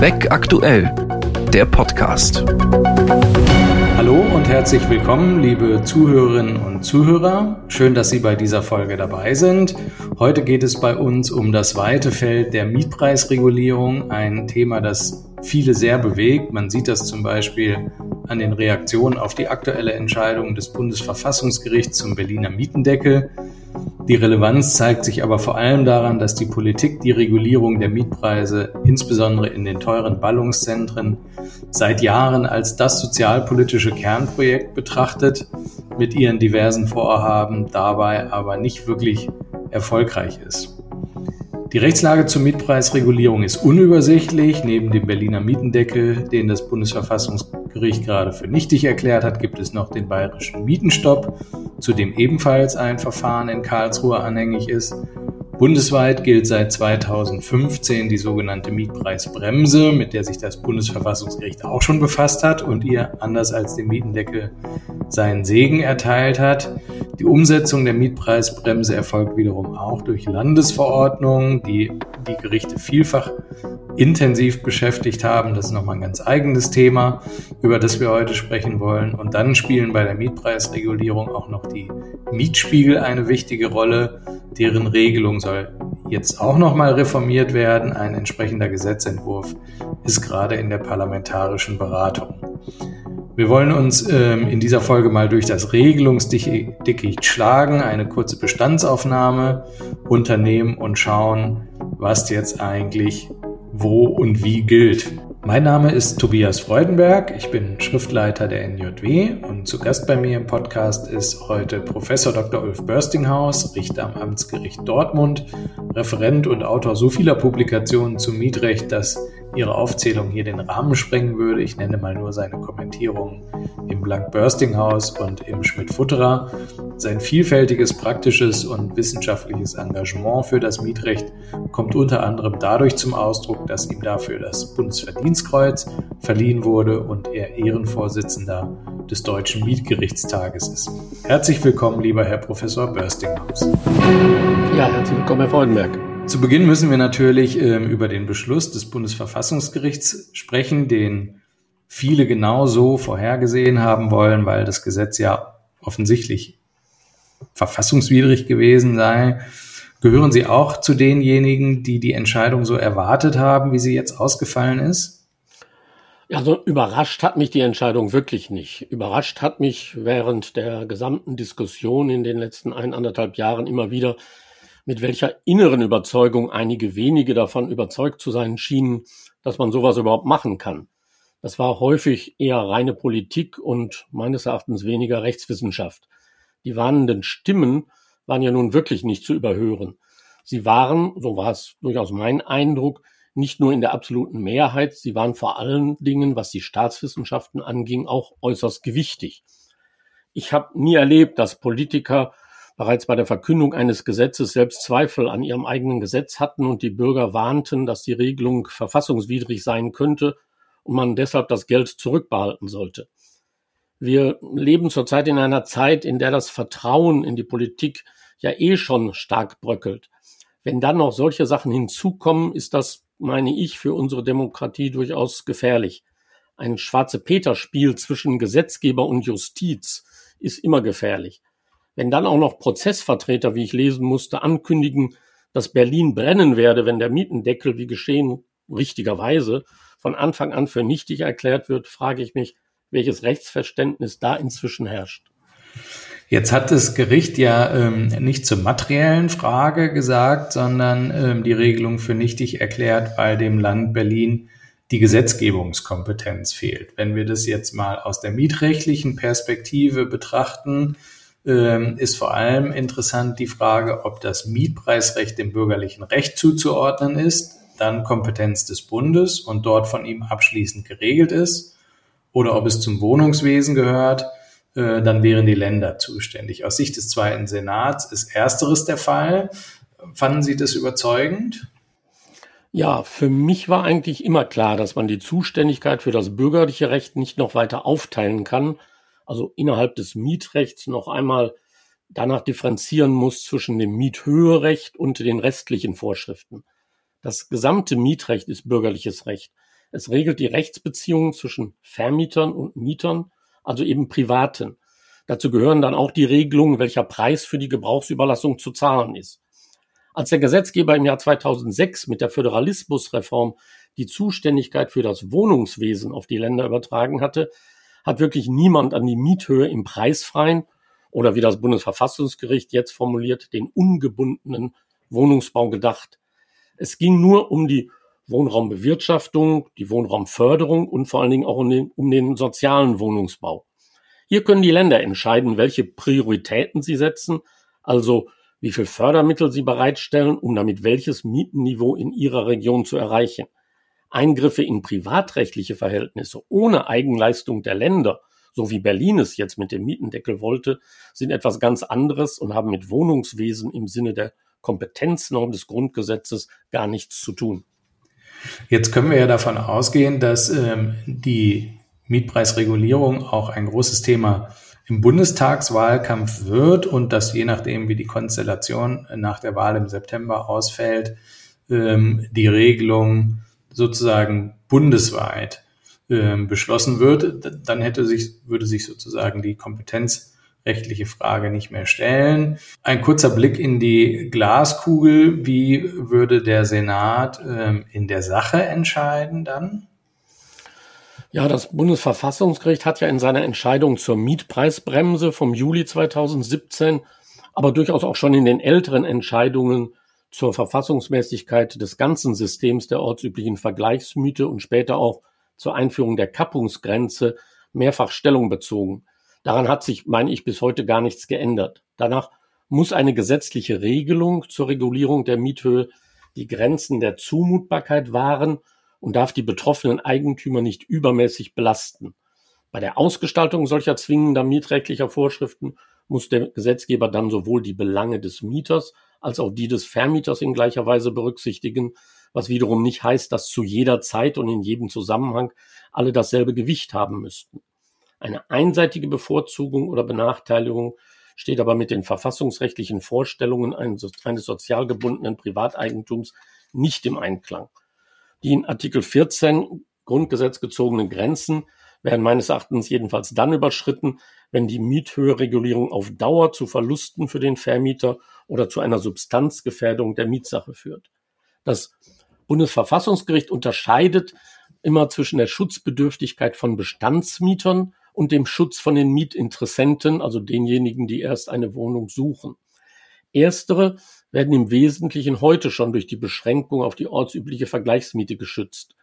Weg aktuell, der Podcast. Hallo und herzlich willkommen, liebe Zuhörerinnen und Zuhörer. Schön, dass Sie bei dieser Folge dabei sind. Heute geht es bei uns um das weite Feld der Mietpreisregulierung, ein Thema, das viele sehr bewegt. Man sieht das zum Beispiel an den Reaktionen auf die aktuelle Entscheidung des Bundesverfassungsgerichts zum Berliner Mietendeckel. Die Relevanz zeigt sich aber vor allem daran, dass die Politik die Regulierung der Mietpreise insbesondere in den teuren Ballungszentren seit Jahren als das sozialpolitische Kernprojekt betrachtet, mit ihren diversen Vorhaben dabei aber nicht wirklich erfolgreich ist. Die Rechtslage zur Mietpreisregulierung ist unübersichtlich. Neben dem Berliner Mietendeckel, den das Bundesverfassungsgericht gerade für nichtig erklärt hat, gibt es noch den bayerischen Mietenstopp, zu dem ebenfalls ein Verfahren in Karlsruhe anhängig ist. Bundesweit gilt seit 2015 die sogenannte Mietpreisbremse, mit der sich das Bundesverfassungsgericht auch schon befasst hat und ihr, anders als dem Mietendeckel, seinen Segen erteilt hat. Die Umsetzung der Mietpreisbremse erfolgt wiederum auch durch Landesverordnungen, die die Gerichte vielfach intensiv beschäftigt haben. Das ist nochmal ein ganz eigenes Thema, über das wir heute sprechen wollen. Und dann spielen bei der Mietpreisregulierung auch noch die Mietspiegel eine wichtige Rolle. Deren Regelung soll jetzt auch nochmal reformiert werden. Ein entsprechender Gesetzentwurf ist gerade in der parlamentarischen Beratung. Wir wollen uns ähm, in dieser Folge mal durch das Regelungsdickicht schlagen, eine kurze Bestandsaufnahme unternehmen und schauen, was jetzt eigentlich wo und wie gilt. Mein Name ist Tobias Freudenberg, ich bin Schriftleiter der NJW und zu Gast bei mir im Podcast ist heute Professor Dr. Ulf Börstinghaus, Richter am Amtsgericht Dortmund, Referent und Autor so vieler Publikationen zum Mietrecht, dass Ihre Aufzählung hier den Rahmen sprengen würde. Ich nenne mal nur seine Kommentierungen im Blank-Börstinghaus und im Schmidt-Futterer. Sein vielfältiges praktisches und wissenschaftliches Engagement für das Mietrecht kommt unter anderem dadurch zum Ausdruck, dass ihm dafür das Bundesverdienstkreuz verliehen wurde und er Ehrenvorsitzender des Deutschen Mietgerichtstages ist. Herzlich willkommen, lieber Herr Professor Börstinghaus. Ja, herzlich willkommen, Herr Freudenberg. Zu Beginn müssen wir natürlich ähm, über den Beschluss des Bundesverfassungsgerichts sprechen, den viele genau so vorhergesehen haben wollen, weil das Gesetz ja offensichtlich verfassungswidrig gewesen sei. Gehören Sie auch zu denjenigen, die die Entscheidung so erwartet haben, wie sie jetzt ausgefallen ist? Also überrascht hat mich die Entscheidung wirklich nicht. Überrascht hat mich während der gesamten Diskussion in den letzten eineinhalb Jahren immer wieder, mit welcher inneren Überzeugung einige wenige davon überzeugt zu sein schienen, dass man sowas überhaupt machen kann. Das war häufig eher reine Politik und meines Erachtens weniger Rechtswissenschaft. Die warnenden Stimmen waren ja nun wirklich nicht zu überhören. Sie waren, so war es durchaus mein Eindruck, nicht nur in der absoluten Mehrheit, sie waren vor allen Dingen, was die Staatswissenschaften anging, auch äußerst gewichtig. Ich habe nie erlebt, dass Politiker bereits bei der Verkündung eines Gesetzes selbst Zweifel an ihrem eigenen Gesetz hatten und die Bürger warnten, dass die Regelung verfassungswidrig sein könnte und man deshalb das Geld zurückbehalten sollte. Wir leben zurzeit in einer Zeit, in der das Vertrauen in die Politik ja eh schon stark bröckelt. Wenn dann noch solche Sachen hinzukommen, ist das, meine ich, für unsere Demokratie durchaus gefährlich. Ein schwarze Peter-Spiel zwischen Gesetzgeber und Justiz ist immer gefährlich. Wenn dann auch noch Prozessvertreter, wie ich lesen musste, ankündigen, dass Berlin brennen werde, wenn der Mietendeckel, wie geschehen, richtigerweise von Anfang an für nichtig erklärt wird, frage ich mich, welches Rechtsverständnis da inzwischen herrscht. Jetzt hat das Gericht ja ähm, nicht zur materiellen Frage gesagt, sondern ähm, die Regelung für nichtig erklärt, weil dem Land Berlin die Gesetzgebungskompetenz fehlt. Wenn wir das jetzt mal aus der mietrechtlichen Perspektive betrachten, ist vor allem interessant die Frage, ob das Mietpreisrecht dem bürgerlichen Recht zuzuordnen ist, dann Kompetenz des Bundes und dort von ihm abschließend geregelt ist, oder ob es zum Wohnungswesen gehört, äh, dann wären die Länder zuständig. Aus Sicht des Zweiten Senats ist ersteres der Fall. Fanden Sie das überzeugend? Ja, für mich war eigentlich immer klar, dass man die Zuständigkeit für das bürgerliche Recht nicht noch weiter aufteilen kann, also innerhalb des Mietrechts noch einmal danach differenzieren muss zwischen dem Miethöherecht und den restlichen Vorschriften. Das gesamte Mietrecht ist bürgerliches Recht. Es regelt die Rechtsbeziehungen zwischen Vermietern und Mietern, also eben Privaten. Dazu gehören dann auch die Regelungen, welcher Preis für die Gebrauchsüberlassung zu zahlen ist. Als der Gesetzgeber im Jahr 2006 mit der Föderalismusreform die Zuständigkeit für das Wohnungswesen auf die Länder übertragen hatte, hat wirklich niemand an die Miethöhe im preisfreien oder wie das Bundesverfassungsgericht jetzt formuliert, den ungebundenen Wohnungsbau gedacht. Es ging nur um die Wohnraumbewirtschaftung, die Wohnraumförderung und vor allen Dingen auch um den, um den sozialen Wohnungsbau. Hier können die Länder entscheiden, welche Prioritäten sie setzen, also wie viel Fördermittel sie bereitstellen, um damit welches Mietenniveau in ihrer Region zu erreichen. Eingriffe in privatrechtliche Verhältnisse ohne Eigenleistung der Länder, so wie Berlin es jetzt mit dem Mietendeckel wollte, sind etwas ganz anderes und haben mit Wohnungswesen im Sinne der Kompetenznorm des Grundgesetzes gar nichts zu tun. Jetzt können wir ja davon ausgehen, dass ähm, die Mietpreisregulierung auch ein großes Thema im Bundestagswahlkampf wird und dass je nachdem, wie die Konstellation nach der Wahl im September ausfällt, ähm, die Regelung sozusagen bundesweit ähm, beschlossen wird, dann hätte sich, würde sich sozusagen die kompetenzrechtliche Frage nicht mehr stellen. Ein kurzer Blick in die Glaskugel. Wie würde der Senat ähm, in der Sache entscheiden dann? Ja, das Bundesverfassungsgericht hat ja in seiner Entscheidung zur Mietpreisbremse vom Juli 2017, aber durchaus auch schon in den älteren Entscheidungen zur Verfassungsmäßigkeit des ganzen Systems der ortsüblichen Vergleichsmiete und später auch zur Einführung der Kappungsgrenze mehrfach Stellung bezogen. Daran hat sich, meine ich, bis heute gar nichts geändert. Danach muss eine gesetzliche Regelung zur Regulierung der Miethöhe die Grenzen der Zumutbarkeit wahren und darf die betroffenen Eigentümer nicht übermäßig belasten. Bei der Ausgestaltung solcher zwingender mietrechtlicher Vorschriften muss der Gesetzgeber dann sowohl die Belange des Mieters als auch die des Vermieters in gleicher Weise berücksichtigen, was wiederum nicht heißt, dass zu jeder Zeit und in jedem Zusammenhang alle dasselbe Gewicht haben müssten. Eine einseitige Bevorzugung oder Benachteiligung steht aber mit den verfassungsrechtlichen Vorstellungen eines sozial gebundenen Privateigentums nicht im Einklang. Die in Artikel 14 Grundgesetz gezogenen Grenzen werden meines Erachtens jedenfalls dann überschritten, wenn die Miethöheregulierung auf Dauer zu Verlusten für den Vermieter oder zu einer Substanzgefährdung der Mietsache führt. Das Bundesverfassungsgericht unterscheidet immer zwischen der Schutzbedürftigkeit von Bestandsmietern und dem Schutz von den Mietinteressenten, also denjenigen, die erst eine Wohnung suchen. Erstere werden im Wesentlichen heute schon durch die Beschränkung auf die ortsübliche Vergleichsmiete geschützt.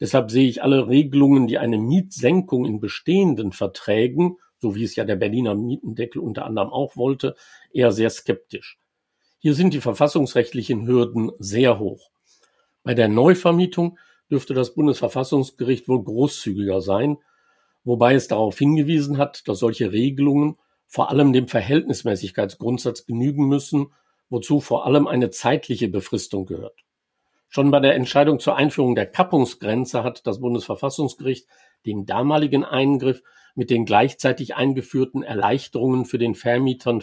Deshalb sehe ich alle Regelungen, die eine Mietsenkung in bestehenden Verträgen, so wie es ja der Berliner Mietendeckel unter anderem auch wollte, eher sehr skeptisch. Hier sind die verfassungsrechtlichen Hürden sehr hoch. Bei der Neuvermietung dürfte das Bundesverfassungsgericht wohl großzügiger sein, wobei es darauf hingewiesen hat, dass solche Regelungen vor allem dem Verhältnismäßigkeitsgrundsatz genügen müssen wozu vor allem eine zeitliche Befristung gehört. Schon bei der Entscheidung zur Einführung der Kappungsgrenze hat das Bundesverfassungsgericht den damaligen Eingriff mit den gleichzeitig eingeführten Erleichterungen für den Vermietern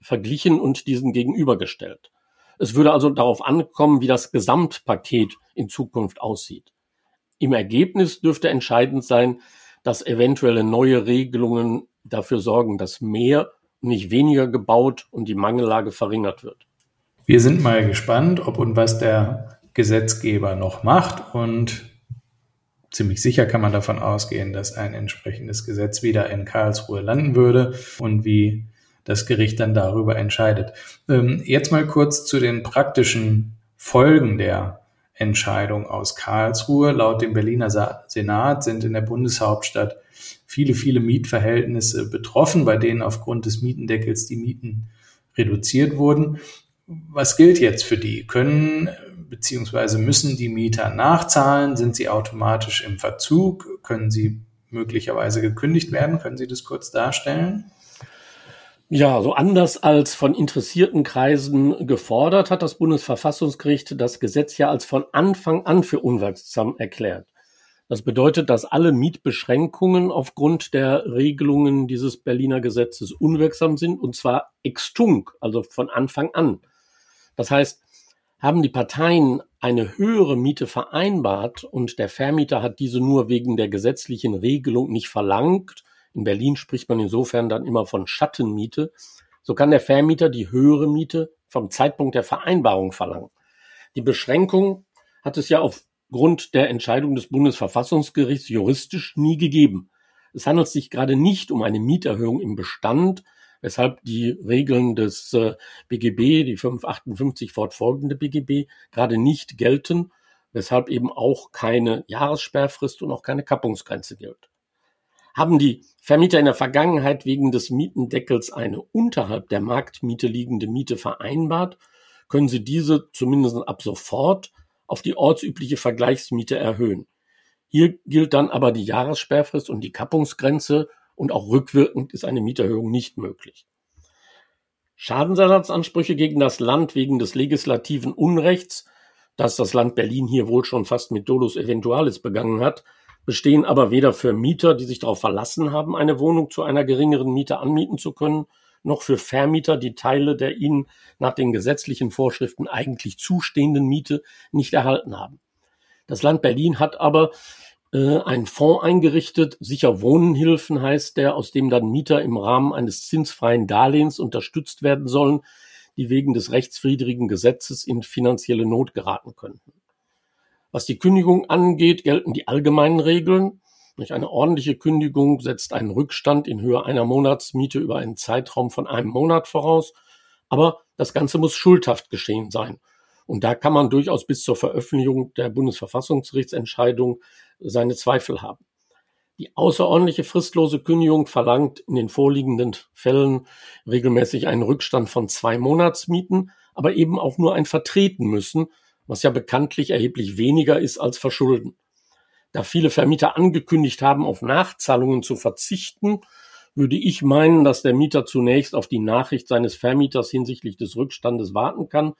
verglichen und diesen gegenübergestellt. Es würde also darauf ankommen, wie das Gesamtpaket in Zukunft aussieht. Im Ergebnis dürfte entscheidend sein, dass eventuelle neue Regelungen dafür sorgen, dass mehr nicht weniger gebaut und die Mangellage verringert wird. Wir sind mal gespannt, ob und was der Gesetzgeber noch macht und ziemlich sicher kann man davon ausgehen, dass ein entsprechendes Gesetz wieder in Karlsruhe landen würde und wie das Gericht dann darüber entscheidet. Ähm, jetzt mal kurz zu den praktischen Folgen der Entscheidung aus Karlsruhe. Laut dem Berliner Senat sind in der Bundeshauptstadt viele, viele Mietverhältnisse betroffen, bei denen aufgrund des Mietendeckels die Mieten reduziert wurden. Was gilt jetzt für die? Können bzw. müssen die Mieter nachzahlen? Sind sie automatisch im Verzug? Können sie möglicherweise gekündigt werden? Können Sie das kurz darstellen? Ja, so anders als von interessierten Kreisen gefordert, hat das Bundesverfassungsgericht das Gesetz ja als von Anfang an für unwirksam erklärt. Das bedeutet, dass alle Mietbeschränkungen aufgrund der Regelungen dieses Berliner Gesetzes unwirksam sind und zwar extunk, also von Anfang an. Das heißt, Haben die Parteien eine höhere Miete vereinbart und der Vermieter hat diese nur wegen der gesetzlichen Regelung nicht verlangt, in Berlin spricht man insofern dann immer von Schattenmiete, so kann der Vermieter die höhere Miete vom Zeitpunkt der Vereinbarung verlangen. Die Beschränkung hat es ja aufgrund der Entscheidung des Bundesverfassungsgerichts juristisch nie gegeben. Es handelt sich gerade nicht um eine Mieterhöhung im Bestand, weshalb die Regeln des äh, BGB, die 558 fortfolgende BGB, gerade nicht gelten, weshalb eben auch keine Jahressperrfrist und auch keine Kappungsgrenze gilt. Haben die Vermieter in der Vergangenheit wegen des Mietendeckels eine unterhalb der Marktmiete liegende Miete vereinbart, können sie diese zumindest ab sofort auf die ortsübliche Vergleichsmiete erhöhen. Hier gilt dann aber die Jahressperrfrist und die Kappungsgrenze und auch rückwirkend ist eine Mieterhöhung nicht möglich. Schadensersatzansprüche gegen das Land wegen des legislativen Unrechts, das das Land Berlin hier wohl schon fast mit Dolus Eventualis begangen hat, bestehen aber weder für Mieter, die sich darauf verlassen haben, eine Wohnung zu einer geringeren Miete anmieten zu können, noch für Vermieter, die Teile der ihnen nach den gesetzlichen Vorschriften eigentlich zustehenden Miete nicht erhalten haben. Das Land Berlin hat aber äh, einen Fonds eingerichtet. Sicher Wohnenhilfen heißt der, aus dem dann Mieter im Rahmen eines zinsfreien Darlehens unterstützt werden sollen, die wegen des rechtswidrigen Gesetzes in finanzielle Not geraten könnten. Was die Kündigung angeht, gelten die allgemeinen Regeln. Eine ordentliche Kündigung setzt einen Rückstand in Höhe einer Monatsmiete über einen Zeitraum von einem Monat voraus. Aber das Ganze muss schuldhaft geschehen sein. Und da kann man durchaus bis zur Veröffentlichung der Bundesverfassungsgerichtsentscheidung seine Zweifel haben. Die außerordentliche fristlose Kündigung verlangt in den vorliegenden Fällen regelmäßig einen Rückstand von zwei Monatsmieten, aber eben auch nur ein Vertreten müssen, was ja bekanntlich erheblich weniger ist als Verschulden. Da viele Vermieter angekündigt haben, auf Nachzahlungen zu verzichten, würde ich meinen, dass der Mieter zunächst auf die Nachricht seines Vermieters hinsichtlich des Rückstandes warten kann,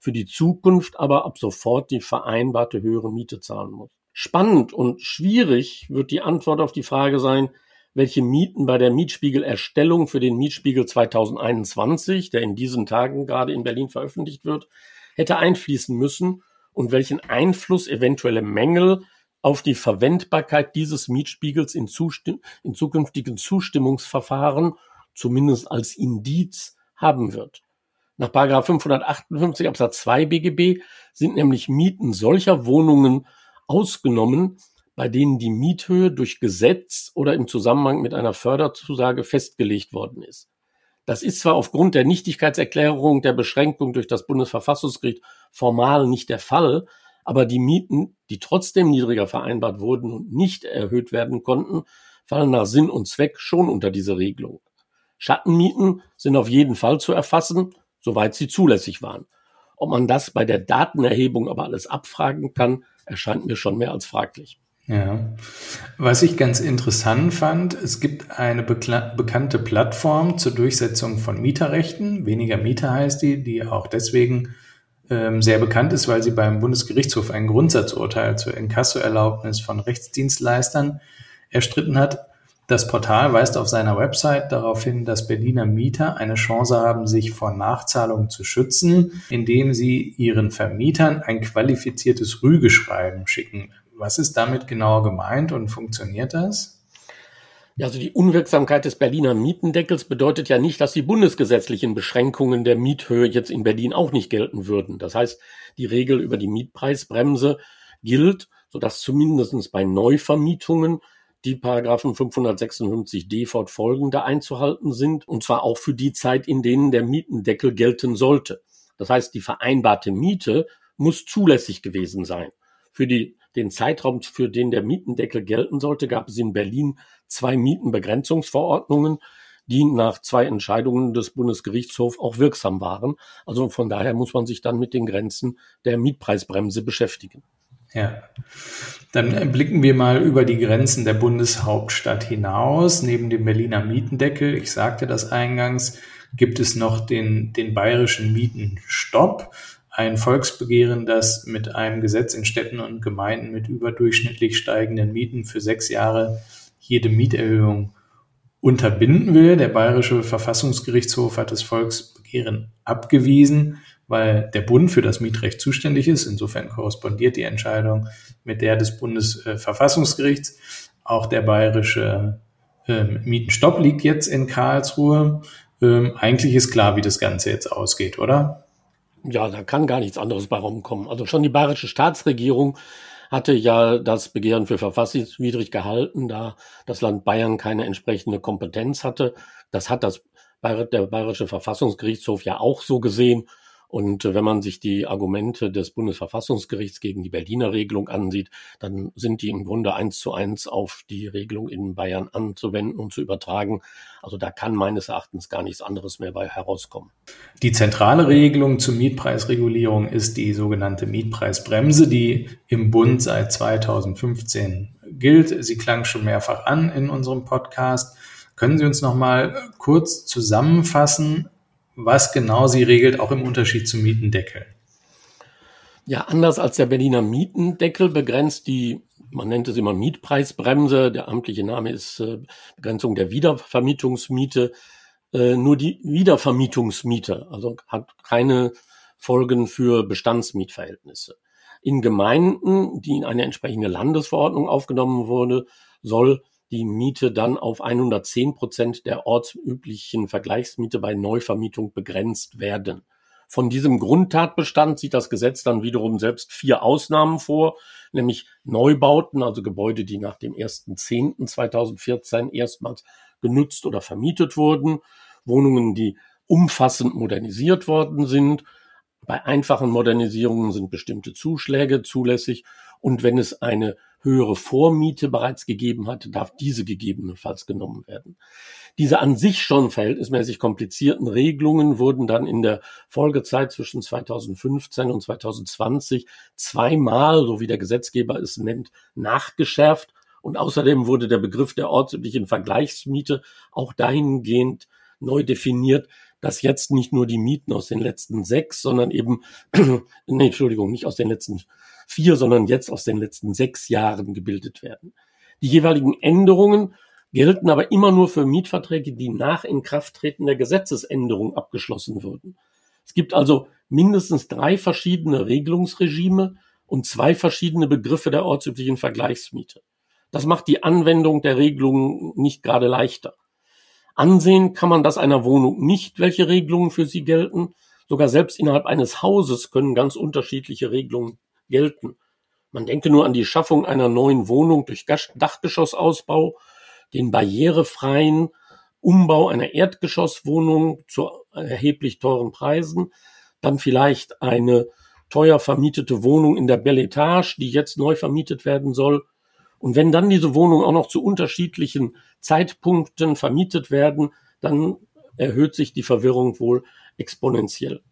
für die Zukunft aber ab sofort die vereinbarte höhere Miete zahlen muss. Spannend und schwierig wird die Antwort auf die Frage sein, welche Mieten bei der Mietspiegelerstellung für den Mietspiegel 2021, der in diesen Tagen gerade in Berlin veröffentlicht wird, hätte einfließen müssen und welchen Einfluss eventuelle Mängel auf die Verwendbarkeit dieses Mietspiegels in, Zustimm in zukünftigen Zustimmungsverfahren zumindest als Indiz haben wird. Nach 558 Absatz 2 BGB sind nämlich Mieten solcher Wohnungen ausgenommen, bei denen die Miethöhe durch Gesetz oder im Zusammenhang mit einer Förderzusage festgelegt worden ist. Das ist zwar aufgrund der Nichtigkeitserklärung der Beschränkung durch das Bundesverfassungsgericht formal nicht der Fall, aber die Mieten, die trotzdem niedriger vereinbart wurden und nicht erhöht werden konnten, fallen nach Sinn und Zweck schon unter diese Regelung. Schattenmieten sind auf jeden Fall zu erfassen, soweit sie zulässig waren. Ob man das bei der Datenerhebung aber alles abfragen kann, erscheint mir schon mehr als fraglich. Ja, was ich ganz interessant fand, es gibt eine bekannte Plattform zur Durchsetzung von Mieterrechten. Weniger Mieter heißt die, die auch deswegen ähm, sehr bekannt ist, weil sie beim Bundesgerichtshof ein Grundsatzurteil zur Inkassoerlaubnis von Rechtsdienstleistern erstritten hat. Das Portal weist auf seiner Website darauf hin, dass Berliner Mieter eine Chance haben, sich vor Nachzahlungen zu schützen, indem sie ihren Vermietern ein qualifiziertes Rügeschreiben schicken. Was ist damit genau gemeint und funktioniert das? Ja, also die Unwirksamkeit des Berliner Mietendeckels bedeutet ja nicht, dass die bundesgesetzlichen Beschränkungen der Miethöhe jetzt in Berlin auch nicht gelten würden. Das heißt, die Regel über die Mietpreisbremse gilt, sodass zumindest bei Neuvermietungen die Paragraphen 556d fortfolgende einzuhalten sind, und zwar auch für die Zeit, in denen der Mietendeckel gelten sollte. Das heißt, die vereinbarte Miete muss zulässig gewesen sein. Für die den Zeitraum, für den der Mietendeckel gelten sollte, gab es in Berlin zwei Mietenbegrenzungsverordnungen, die nach zwei Entscheidungen des Bundesgerichtshofs auch wirksam waren. Also von daher muss man sich dann mit den Grenzen der Mietpreisbremse beschäftigen. Ja, dann blicken wir mal über die Grenzen der Bundeshauptstadt hinaus. Neben dem Berliner Mietendeckel, ich sagte das eingangs, gibt es noch den, den bayerischen Mietenstopp ein Volksbegehren, das mit einem Gesetz in Städten und Gemeinden mit überdurchschnittlich steigenden Mieten für sechs Jahre jede Mieterhöhung unterbinden will. Der Bayerische Verfassungsgerichtshof hat das Volksbegehren abgewiesen, weil der Bund für das Mietrecht zuständig ist. Insofern korrespondiert die Entscheidung mit der des Bundesverfassungsgerichts. Auch der bayerische ähm, Mietenstopp liegt jetzt in Karlsruhe. Ähm, eigentlich ist klar, wie das Ganze jetzt ausgeht, oder? Ja, da kann gar nichts anderes bei rumkommen. Also schon die bayerische Staatsregierung hatte ja das Begehren für verfassungswidrig gehalten, da das Land Bayern keine entsprechende Kompetenz hatte. Das hat das der Bayerische Verfassungsgerichtshof ja auch so gesehen. Und äh, wenn man sich die Argumente des Bundesverfassungsgerichts gegen die Berliner Regelung ansieht, dann sind die im Grunde eins zu eins auf die Regelung in Bayern anzuwenden und zu übertragen. Also da kann meines Erachtens gar nichts anderes mehr bei herauskommen. Die zentrale Regelung zur Mietpreisregulierung ist die sogenannte Mietpreisbremse, die im Bund seit 2015 gilt. Sie klang schon mehrfach an in unserem Podcast. Können Sie uns noch mal kurz zusammenfassen, was genau sie regelt, auch im Unterschied zum Mietendeckel. Ja, anders als der Berliner Mietendeckel begrenzt die, man nennt es immer Mietpreisbremse, der amtliche Name ist äh, Begrenzung der Wiedervermietungsmiete, äh, nur die Wiedervermietungsmiete, also hat keine Folgen für Bestandsmietverhältnisse. In Gemeinden, die in eine entsprechende Landesverordnung aufgenommen wurde, soll die Miete dann auf 110 Prozent der ortsüblichen Vergleichsmiete bei Neuvermietung begrenzt werden. Von diesem Grundtatbestand sieht das Gesetz dann wiederum selbst vier Ausnahmen vor, nämlich Neubauten, also Gebäude, die nach dem 1.10.2014 erstmals genutzt oder vermietet wurden, Wohnungen, die umfassend modernisiert worden sind. Bei einfachen Modernisierungen sind bestimmte Zuschläge zulässig und wenn es eine höhere Vormiete bereits gegeben hat, darf diese gegebenenfalls genommen werden. Diese an sich schon verhältnismäßig komplizierten Regelungen wurden dann in der Folgezeit zwischen 2015 und 2020 zweimal, so wie der Gesetzgeber es nennt, nachgeschärft. Und außerdem wurde der Begriff der ortsüblichen Vergleichsmiete auch dahingehend neu definiert, dass jetzt nicht nur die Mieten aus den letzten sechs, sondern eben, nee, Entschuldigung, nicht aus den letzten vier, sondern jetzt aus den letzten sechs Jahren gebildet werden. Die jeweiligen Änderungen gelten aber immer nur für Mietverträge, die nach Inkrafttreten der Gesetzesänderung abgeschlossen wurden. Es gibt also mindestens drei verschiedene Regelungsregime und zwei verschiedene Begriffe der ortsüblichen Vergleichsmiete. Das macht die Anwendung der Regelungen nicht gerade leichter. Ansehen kann man das einer Wohnung nicht, welche Regelungen für sie gelten. Sogar selbst innerhalb eines Hauses können ganz unterschiedliche Regelungen gelten. Man denke nur an die Schaffung einer neuen Wohnung durch Dachgeschossausbau, den barrierefreien Umbau einer Erdgeschosswohnung zu erheblich teuren Preisen, dann vielleicht eine teuer vermietete Wohnung in der Belle Etage, die jetzt neu vermietet werden soll. Und wenn dann diese Wohnungen auch noch zu unterschiedlichen Zeitpunkten vermietet werden, dann erhöht sich die Verwirrung wohl exponentiell.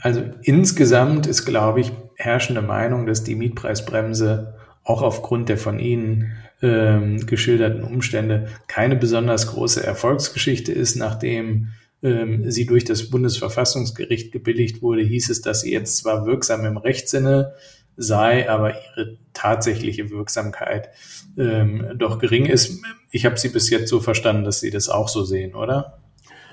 Also insgesamt ist, glaube ich, herrschende Meinung, dass die Mietpreisbremse auch aufgrund der von Ihnen ähm, geschilderten Umstände keine besonders große Erfolgsgeschichte ist. Nachdem ähm, sie durch das Bundesverfassungsgericht gebilligt wurde, hieß es, dass sie jetzt zwar wirksam im Rechtssinne sei, aber ihre tatsächliche Wirksamkeit ähm, doch gering ist. Ich habe Sie bis jetzt so verstanden, dass Sie das auch so sehen, oder?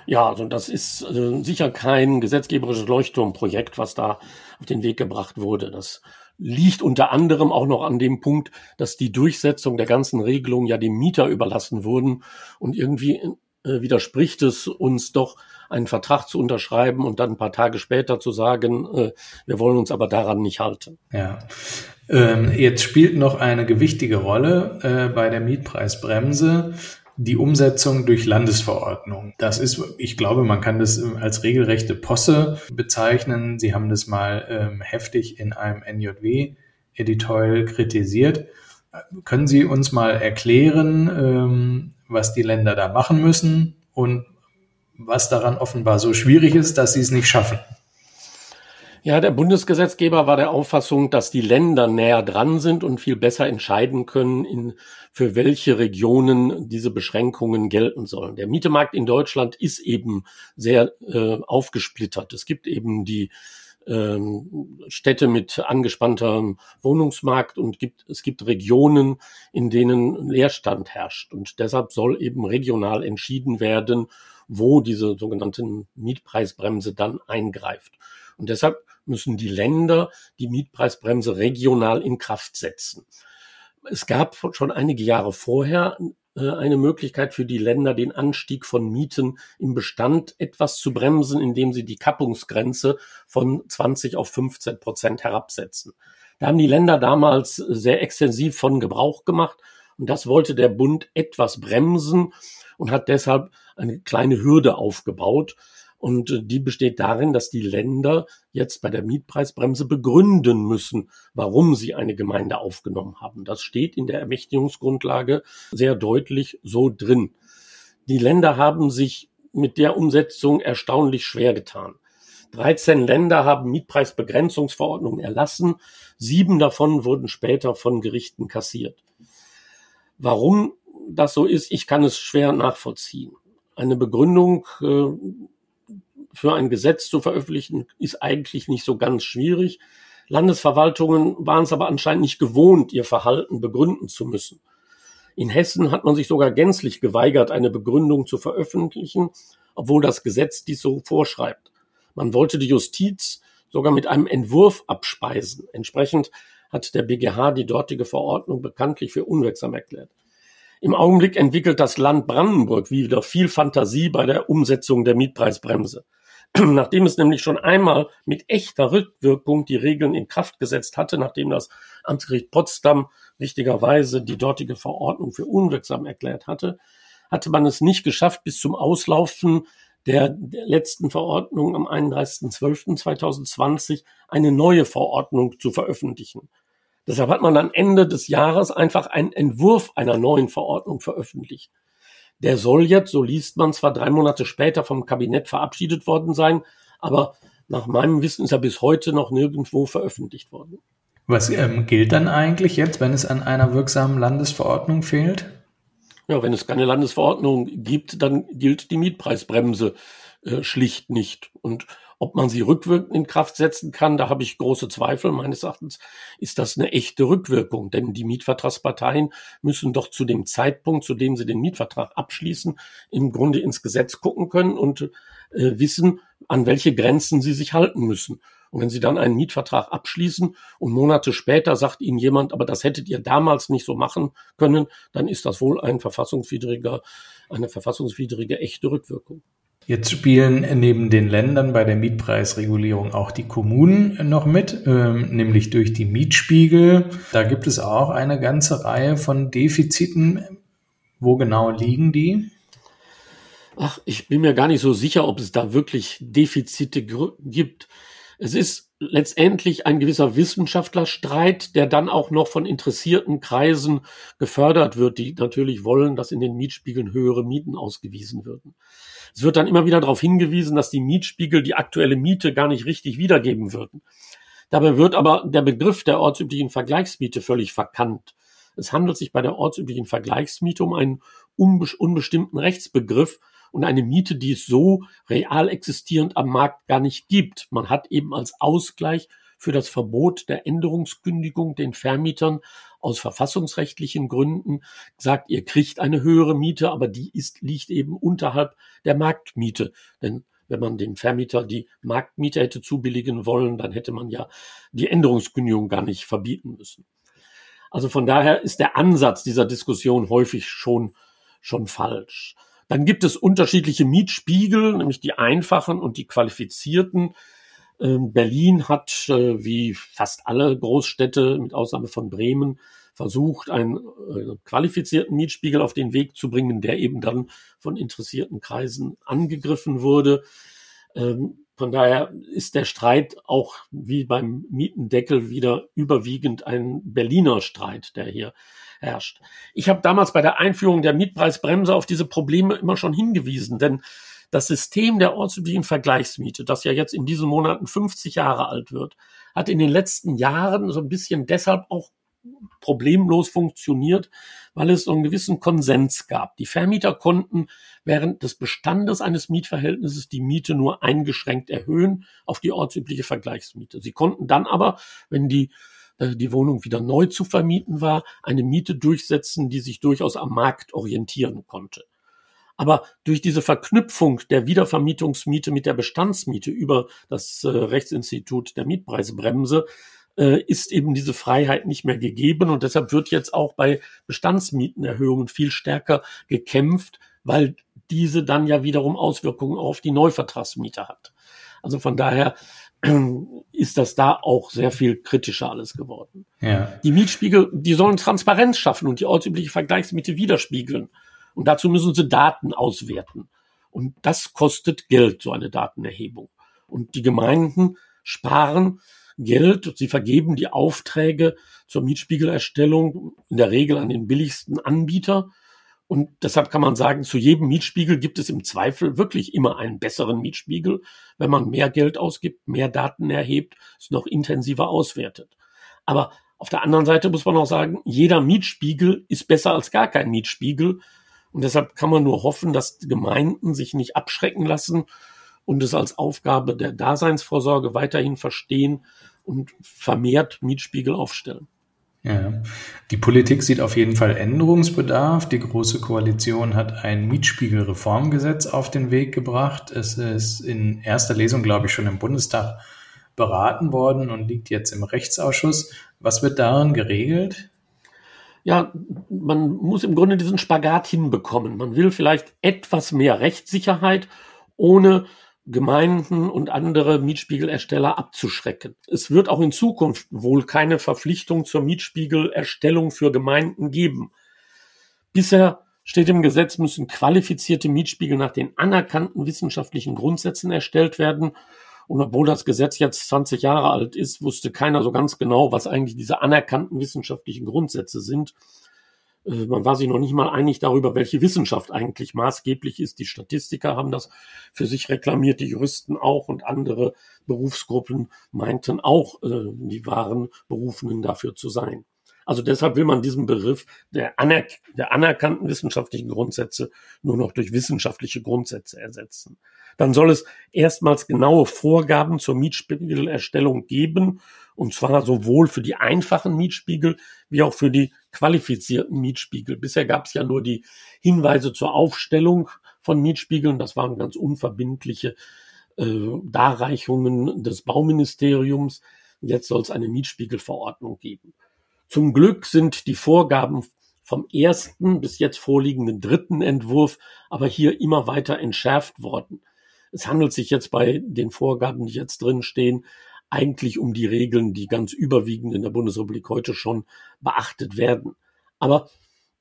Ja, also das ist also sicher kein gesetzgeberisches Leuchtturmprojekt, was da auf den Weg gebracht wurde. Das liegt unter anderem auch noch an dem Punkt, dass die Durchsetzung der ganzen Regelungen ja dem Mieter überlassen wurden und irgendwie äh, widerspricht es uns doch, einen Vertrag zu unterschreiben und dann ein paar Tage später zu sagen, äh, wir wollen uns aber daran nicht halten. Ja. Ähm, jetzt spielt noch eine gewichtige Rolle äh, bei der Mietpreisbremse die Umsetzung durch Landesverordnung. Das ist, ich glaube, man kann das ähm, als regelrechte Posse bezeichnen. Sie haben das mal ähm, heftig in einem NJW-Editorial kritisiert. Können Sie uns mal erklären, ähm, was die Länder da machen müssen und was daran offenbar so schwierig ist, dass sie es nicht schaffen? Ja, der Bundesgesetzgeber war der Auffassung, dass die Länder näher dran sind und viel besser entscheiden können, in, für welche Regionen diese Beschränkungen gelten sollen. Der Mietemarkt in Deutschland ist eben sehr äh, aufgesplittert. Es gibt eben die ähm, Städte mit angespanntem Wohnungsmarkt und gibt, es gibt Regionen, in denen Leerstand herrscht. Und deshalb soll eben regional entschieden werden, wo diese sogenannte Mietpreisbremse dann eingreift. Und deshalb müssen die Länder die Mietpreisbremse regional in Kraft setzen. Es gab schon einige Jahre vorher äh, eine Möglichkeit für die Länder, den Anstieg von Mieten im Bestand etwas zu bremsen, indem sie die Kappungsgrenze von 20 auf 15 Prozent herabsetzen. Da haben die Länder damals sehr extensiv von Gebrauch gemacht und das wollte der Bund etwas bremsen und hat deshalb eine kleine Hürde aufgebaut. Und äh, die besteht darin, dass die Länder jetzt bei der Mietpreisbremse begründen müssen, warum sie eine Gemeinde aufgenommen haben. Das steht in der Ermächtigungsgrundlage sehr deutlich so drin. Die Länder haben sich mit der Umsetzung erstaunlich schwer getan. 13 Länder haben Mietpreisbegrenzungsverordnungen erlassen. Sieben davon wurden später von Gerichten kassiert. Warum das so ist, ich kann es schwer nachvollziehen. Eine Begründung äh, für ein Gesetz zu veröffentlichen, ist eigentlich nicht so ganz schwierig. Landesverwaltungen waren es aber anscheinend nicht gewohnt, ihr Verhalten begründen zu müssen. In Hessen hat man sich sogar gänzlich geweigert, eine Begründung zu veröffentlichen, obwohl das Gesetz dies so vorschreibt. Man wollte die Justiz sogar mit einem Entwurf abspeisen. Entsprechend hat der BGH die dortige Verordnung bekanntlich für unwirksam erklärt. Im Augenblick entwickelt das Land Brandenburg wieder viel Fantasie bei der Umsetzung der Mietpreisbremse. Nachdem es nämlich schon einmal mit echter Rückwirkung die Regeln in Kraft gesetzt hatte, nachdem das Amtsgericht Potsdam richtigerweise die dortige Verordnung für unwirksam erklärt hatte, hatte man es nicht geschafft, bis zum Auslaufen der, letzten Verordnung am 31.12.2020 eine neue Verordnung zu veröffentlichen. Deshalb hat man am Ende des Jahres einfach einen Entwurf einer neuen Verordnung veröffentlicht. Der soll jetzt, so liest man zwar drei Monate später vom Kabinett verabschiedet worden sein, aber nach meinem Wissen ist er bis heute noch nirgendwo veröffentlicht worden. Was ähm, gilt dann eigentlich jetzt, wenn es an einer wirksamen Landesverordnung fehlt? Ja, wenn es keine Landesverordnung gibt, dann gilt die Mietpreisbremse äh, schlicht nicht. Und ob man sie rückwirkend in Kraft setzen kann, da habe ich große Zweifel. Meines Erachtens ist das eine echte Rückwirkung, denn die Mietvertragsparteien müssen doch zu dem Zeitpunkt, zu dem sie den Mietvertrag abschließen, im Grunde ins Gesetz gucken können und äh, wissen, an welche Grenzen sie sich halten müssen. Und wenn Sie dann einen Mietvertrag abschließen und Monate später sagt Ihnen jemand, aber das hättet ihr damals nicht so machen können, dann ist das wohl ein verfassungswidriger, eine verfassungswidrige echte Rückwirkung. Jetzt spielen neben den Ländern bei der Mietpreisregulierung auch die Kommunen noch mit, ähm, nämlich durch die Mietspiegel. Da gibt es auch eine ganze Reihe von Defiziten. Wo genau liegen die? Ach, ich bin mir gar nicht so sicher, ob es da wirklich Defizite gibt. Es ist letztendlich ein gewisser Wissenschaftlerstreit, der dann auch noch von interessierten Kreisen gefördert wird, die natürlich wollen, dass in den Mietspiegeln höhere Mieten ausgewiesen würden. Es wird dann immer wieder darauf hingewiesen, dass die Mietspiegel die aktuelle Miete gar nicht richtig wiedergeben würden. Dabei wird aber der Begriff der ortsüblichen Vergleichsmiete völlig verkannt. Es handelt sich bei der ortsüblichen Vergleichsmiete um einen unbestimmten Rechtsbegriff und eine Miete, die es so real existierend am Markt gar nicht gibt. Man hat eben als Ausgleich für das Verbot der Änderungskündigung den Vermietern aus verfassungsrechtlichen Gründen gesagt, ihr kriegt eine höhere Miete, aber die ist, liegt eben unterhalb der Marktmiete. Denn wenn man dem Vermieter die Marktmiete hätte zubilligen wollen, dann hätte man ja die Änderungskündigung gar nicht verbieten müssen. Also von daher ist der Ansatz dieser Diskussion häufig schon, schon falsch. Dann gibt es unterschiedliche Mietspiegel, nämlich die einfachen und die qualifizierten. Ähm, Berlin hat, äh, wie fast alle Großstädte, mit Ausnahme von Bremen, versucht, einen äh, qualifizierten Mietspiegel auf den Weg zu bringen, der eben dann von interessierten Kreisen angegriffen wurde. Ähm, von daher ist der Streit auch wie beim Mietendeckel wieder überwiegend ein Berliner Streit, der hier herrscht. Ich habe damals bei der Einführung der Mietpreisbremse auf diese Probleme immer schon hingewiesen, denn das System der ortsüblichen Vergleichsmiete, das ja jetzt in diesen Monaten 50 Jahre alt wird, hat in den letzten Jahren so ein bisschen deshalb auch problemlos funktioniert, weil es so einen gewissen Konsens gab. Die Vermieter konnten während des Bestandes eines Mietverhältnisses die Miete nur eingeschränkt erhöhen auf die ortsübliche Vergleichsmiete. Sie konnten dann aber, wenn die die Wohnung wieder neu zu vermieten war, eine Miete durchsetzen, die sich durchaus am Markt orientieren konnte. Aber durch diese Verknüpfung der Wiedervermietungsmiete mit der Bestandsmiete über das äh, Rechtsinstitut der Mietpreisbremse äh, ist eben diese Freiheit nicht mehr gegeben und deshalb wird jetzt auch bei Bestandsmietenerhöhungen viel stärker gekämpft, weil diese dann ja wiederum Auswirkungen auf die Neuvertragsmiete hat. Also von daher ist das da auch sehr viel kritischer alles geworden. Ja. Die Mietspiegel, die sollen Transparenz schaffen und die ortsübliche Vergleichsmiete widerspiegeln. Und dazu müssen sie Daten auswerten. Und das kostet Geld, so eine Datenerhebung. Und die Gemeinden sparen Geld. Sie vergeben die Aufträge zur Mietspiegelerstellung in der Regel an den billigsten Anbieter. Und deshalb kann man sagen, zu jedem Mietspiegel gibt es im Zweifel wirklich immer einen besseren Mietspiegel, wenn man mehr Geld ausgibt, mehr Daten erhebt, es noch intensiver auswertet. Aber auf der anderen Seite muss man auch sagen, jeder Mietspiegel ist besser als gar kein Mietspiegel. Und deshalb kann man nur hoffen, dass Gemeinden sich nicht abschrecken lassen und es als Aufgabe der Daseinsvorsorge weiterhin verstehen und vermehrt Mietspiegel aufstellen. Ja. Die Politik sieht auf jeden Fall Änderungsbedarf. Die Große Koalition hat ein Mietspiegelreformgesetz auf den Weg gebracht. Es ist in erster Lesung, glaube ich, schon im Bundestag beraten worden und liegt jetzt im Rechtsausschuss. Was wird darin geregelt? Ja, man muss im Grunde diesen Spagat hinbekommen. Man will vielleicht etwas mehr Rechtssicherheit, ohne Gemeinden und andere Mietspiegelersteller abzuschrecken. Es wird auch in Zukunft wohl keine Verpflichtung zur Mietspiegelerstellung für Gemeinden geben. Bisher steht im Gesetz, müssen qualifizierte Mietspiegel nach den anerkannten wissenschaftlichen Grundsätzen erstellt werden. Und obwohl das Gesetz jetzt 20 Jahre alt ist, wusste keiner so ganz genau, was eigentlich diese anerkannten wissenschaftlichen Grundsätze sind. Äh, man war sich noch nicht mal einig darüber, welche Wissenschaft eigentlich maßgeblich ist. Die Statistiker haben das für sich reklamiert, die Juristen auch und andere Berufsgruppen meinten auch, äh, die waren Berufenen dafür zu sein. Also deshalb will man diesen Begriff der, anerk der anerkannten wissenschaftlichen Grundsätze nur noch durch wissenschaftliche Grundsätze ersetzen. Dann soll es erstmals genaue Vorgaben zur Mietspiegelerstellung geben, und zwar sowohl für die einfachen Mietspiegel wie auch für die qualifizierten Mietspiegel. Bisher gab es ja nur die Hinweise zur Aufstellung von Mietspiegeln. Das waren ganz unverbindliche äh, Darreichungen des Bauministeriums. Jetzt soll es eine Mietspiegelverordnung geben. Zum Glück sind die Vorgaben vom ersten bis jetzt vorliegenden dritten Entwurf aber hier immer weiter entschärft worden. Es handelt sich jetzt bei den Vorgaben, die jetzt drin stehen, eigentlich um die Regeln, die ganz überwiegend in der Bundesrepublik heute schon beachtet werden. Aber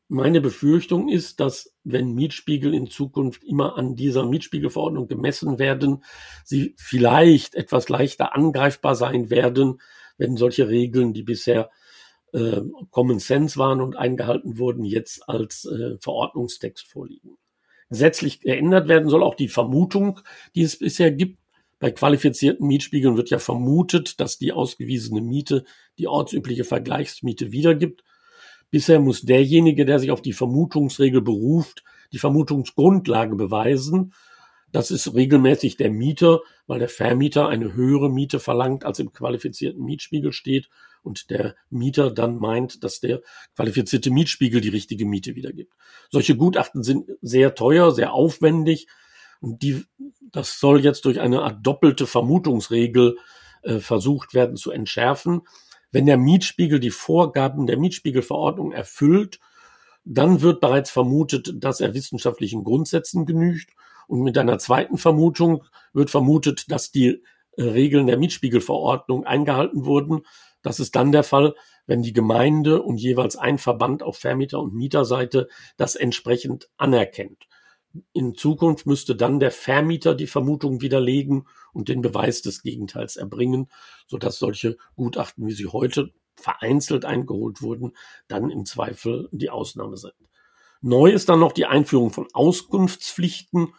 meine Befürchtung ist, dass wenn Mietspiegel in Zukunft immer an dieser Mietspiegelverordnung gemessen werden, sie vielleicht etwas leichter angreifbar sein werden, wenn solche Regeln, die bisher äh, Common Sense waren und eingehalten wurden, jetzt als äh, Verordnungstext vorliegen. Gesetzlich geändert werden soll auch die Vermutung, die es bisher gibt. Bei qualifizierten Mietspiegeln wird ja vermutet, dass die ausgewiesene Miete die ortsübliche Vergleichsmiete wiedergibt. Bisher muss derjenige, der sich auf die Vermutungsregel beruft, die Vermutungsgrundlage beweisen. Das ist regelmäßig der Mieter, weil der Vermieter eine höhere Miete verlangt, als im qualifizierten Mietspiegel steht und der Mieter dann meint, dass der qualifizierte Mietspiegel die richtige Miete wiedergibt. Solche Gutachten sind sehr teuer, sehr aufwendig und die, das soll jetzt durch eine Art doppelte Vermutungsregel äh, versucht werden zu entschärfen. Wenn der Mietspiegel die Vorgaben der Mietspiegelverordnung erfüllt, dann wird bereits vermutet, dass er wissenschaftlichen Grundsätzen genügt. Und mit einer zweiten Vermutung wird vermutet, dass die äh, Regeln der Mietspiegelverordnung eingehalten wurden. Das ist dann der Fall, wenn die Gemeinde und jeweils ein Verband auf Vermieter- und Mieterseite das entsprechend anerkennt. In Zukunft müsste dann der Vermieter die Vermutung widerlegen und den Beweis des Gegenteils erbringen, sodass solche Gutachten, wie sie heute vereinzelt eingeholt wurden, dann im Zweifel die Ausnahme sind. Neu ist dann noch die Einführung von Auskunftspflichten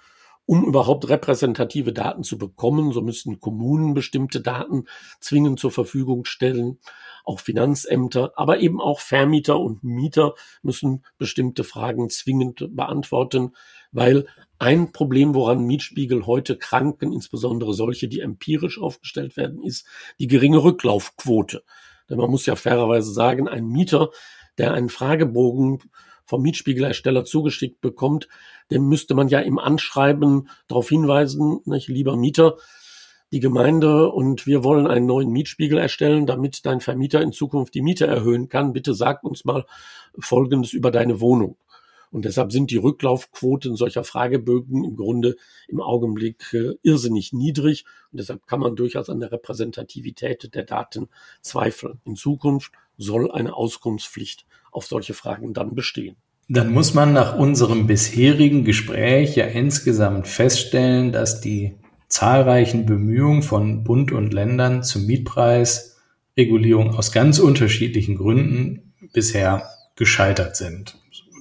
um überhaupt repräsentative Daten zu bekommen, so müssten Kommunen bestimmte Daten zwingend zur Verfügung stellen. auch Finanzämter, aber eben auch Vermieter und Mieter müssen bestimmte Fragen zwingend beantworten, weil ein Problem, woran Mietspiegel heute kranken, insbesondere solche, die empirisch aufgestellt werden, ist die geringe Rücklaufquote. Denn man muss ja fairerweise sagen, ein Mieter, der einen Fragebogen vom Mietspiegelersteller zugeschickt bekommt, dem müsste man ja im Anschreiben darauf hinweisen, nicht, lieber Mieter, die Gemeinde und wir wollen einen neuen Mietspiegel erstellen, damit dein Vermieter in Zukunft die Miete erhöhen kann. Bitte sag uns mal Folgendes über deine Wohnung. Und deshalb sind die Rücklaufquoten solcher Fragebögen im Grunde im Augenblick äh, irrsinnig niedrig. Und deshalb kann man durchaus an der Repräsentativität der Daten zweifeln. In Zukunft soll eine Auskunftspflicht auf solche Fragen dann bestehen. Dann muss man nach unserem bisherigen Gespräch ja insgesamt feststellen, dass die zahlreichen Bemühungen von Bund und Ländern zur Mietpreisregulierung aus ganz unterschiedlichen Gründen bisher gescheitert sind.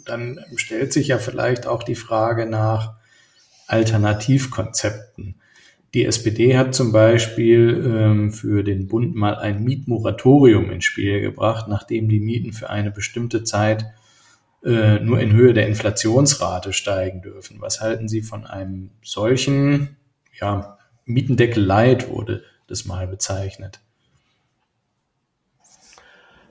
Dann stellt sich ja vielleicht auch die Frage nach Alternativkonzepten. Die SPD hat zum Beispiel ähm, für den Bund mal ein Mietmoratorium ins Spiel gebracht, nachdem die Mieten für eine bestimmte Zeit äh, nur in Höhe der Inflationsrate steigen dürfen. Was halten Sie von einem solchen, ja, Mietendeckel Light wurde das mal bezeichnet?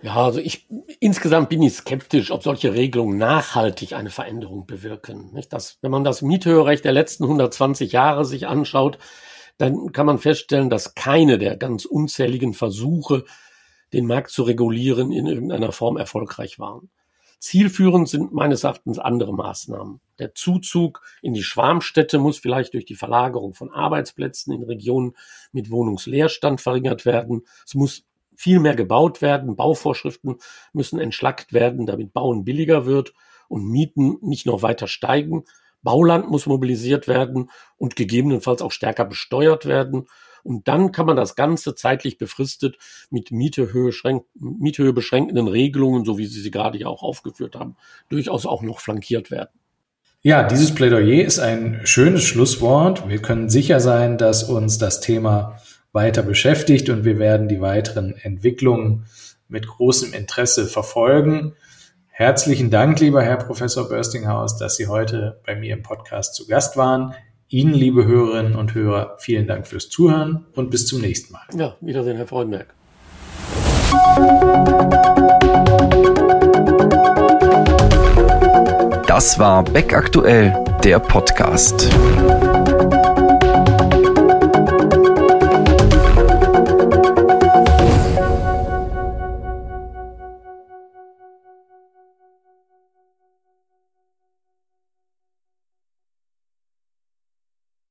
Ja, also ich insgesamt bin ich skeptisch, ob solche Regelungen nachhaltig eine Veränderung bewirken. Nicht? Das, wenn man das Miethöherrecht der letzten 120 Jahre sich anschaut, dann kann man feststellen, dass keine der ganz unzähligen Versuche, den Markt zu regulieren, in irgendeiner Form erfolgreich waren. Zielführend sind meines Erachtens andere Maßnahmen. Der Zuzug in die Schwarmstädte muss vielleicht durch die Verlagerung von Arbeitsplätzen in Regionen mit Wohnungsleerstand verringert werden. Es muss viel mehr gebaut werden. Bauvorschriften müssen entschlackt werden, damit Bauen billiger wird und Mieten nicht noch weiter steigen. Bauland muss mobilisiert werden und gegebenenfalls auch stärker besteuert werden. Und dann kann man das Ganze zeitlich befristet mit Miethöhe, beschränkenden Regelungen, so wie Sie sie gerade ja auch aufgeführt haben, durchaus auch noch flankiert werden. Ja, dieses Plädoyer ist ein schönes Schlusswort. Wir können sicher sein, dass uns das Thema weiter beschäftigt und wir werden die weiteren Entwicklungen mit großem Interesse verfolgen. Herzlichen Dank, lieber Herr Professor Börstinghaus, dass Sie heute bei mir im Podcast zu Gast waren. Ihnen, liebe Hörerinnen und Hörer, vielen Dank fürs Zuhören und bis zum nächsten Mal. Ja, Wiedersehen, Herr Freudenberg. Das war Beck aktuell, der Podcast.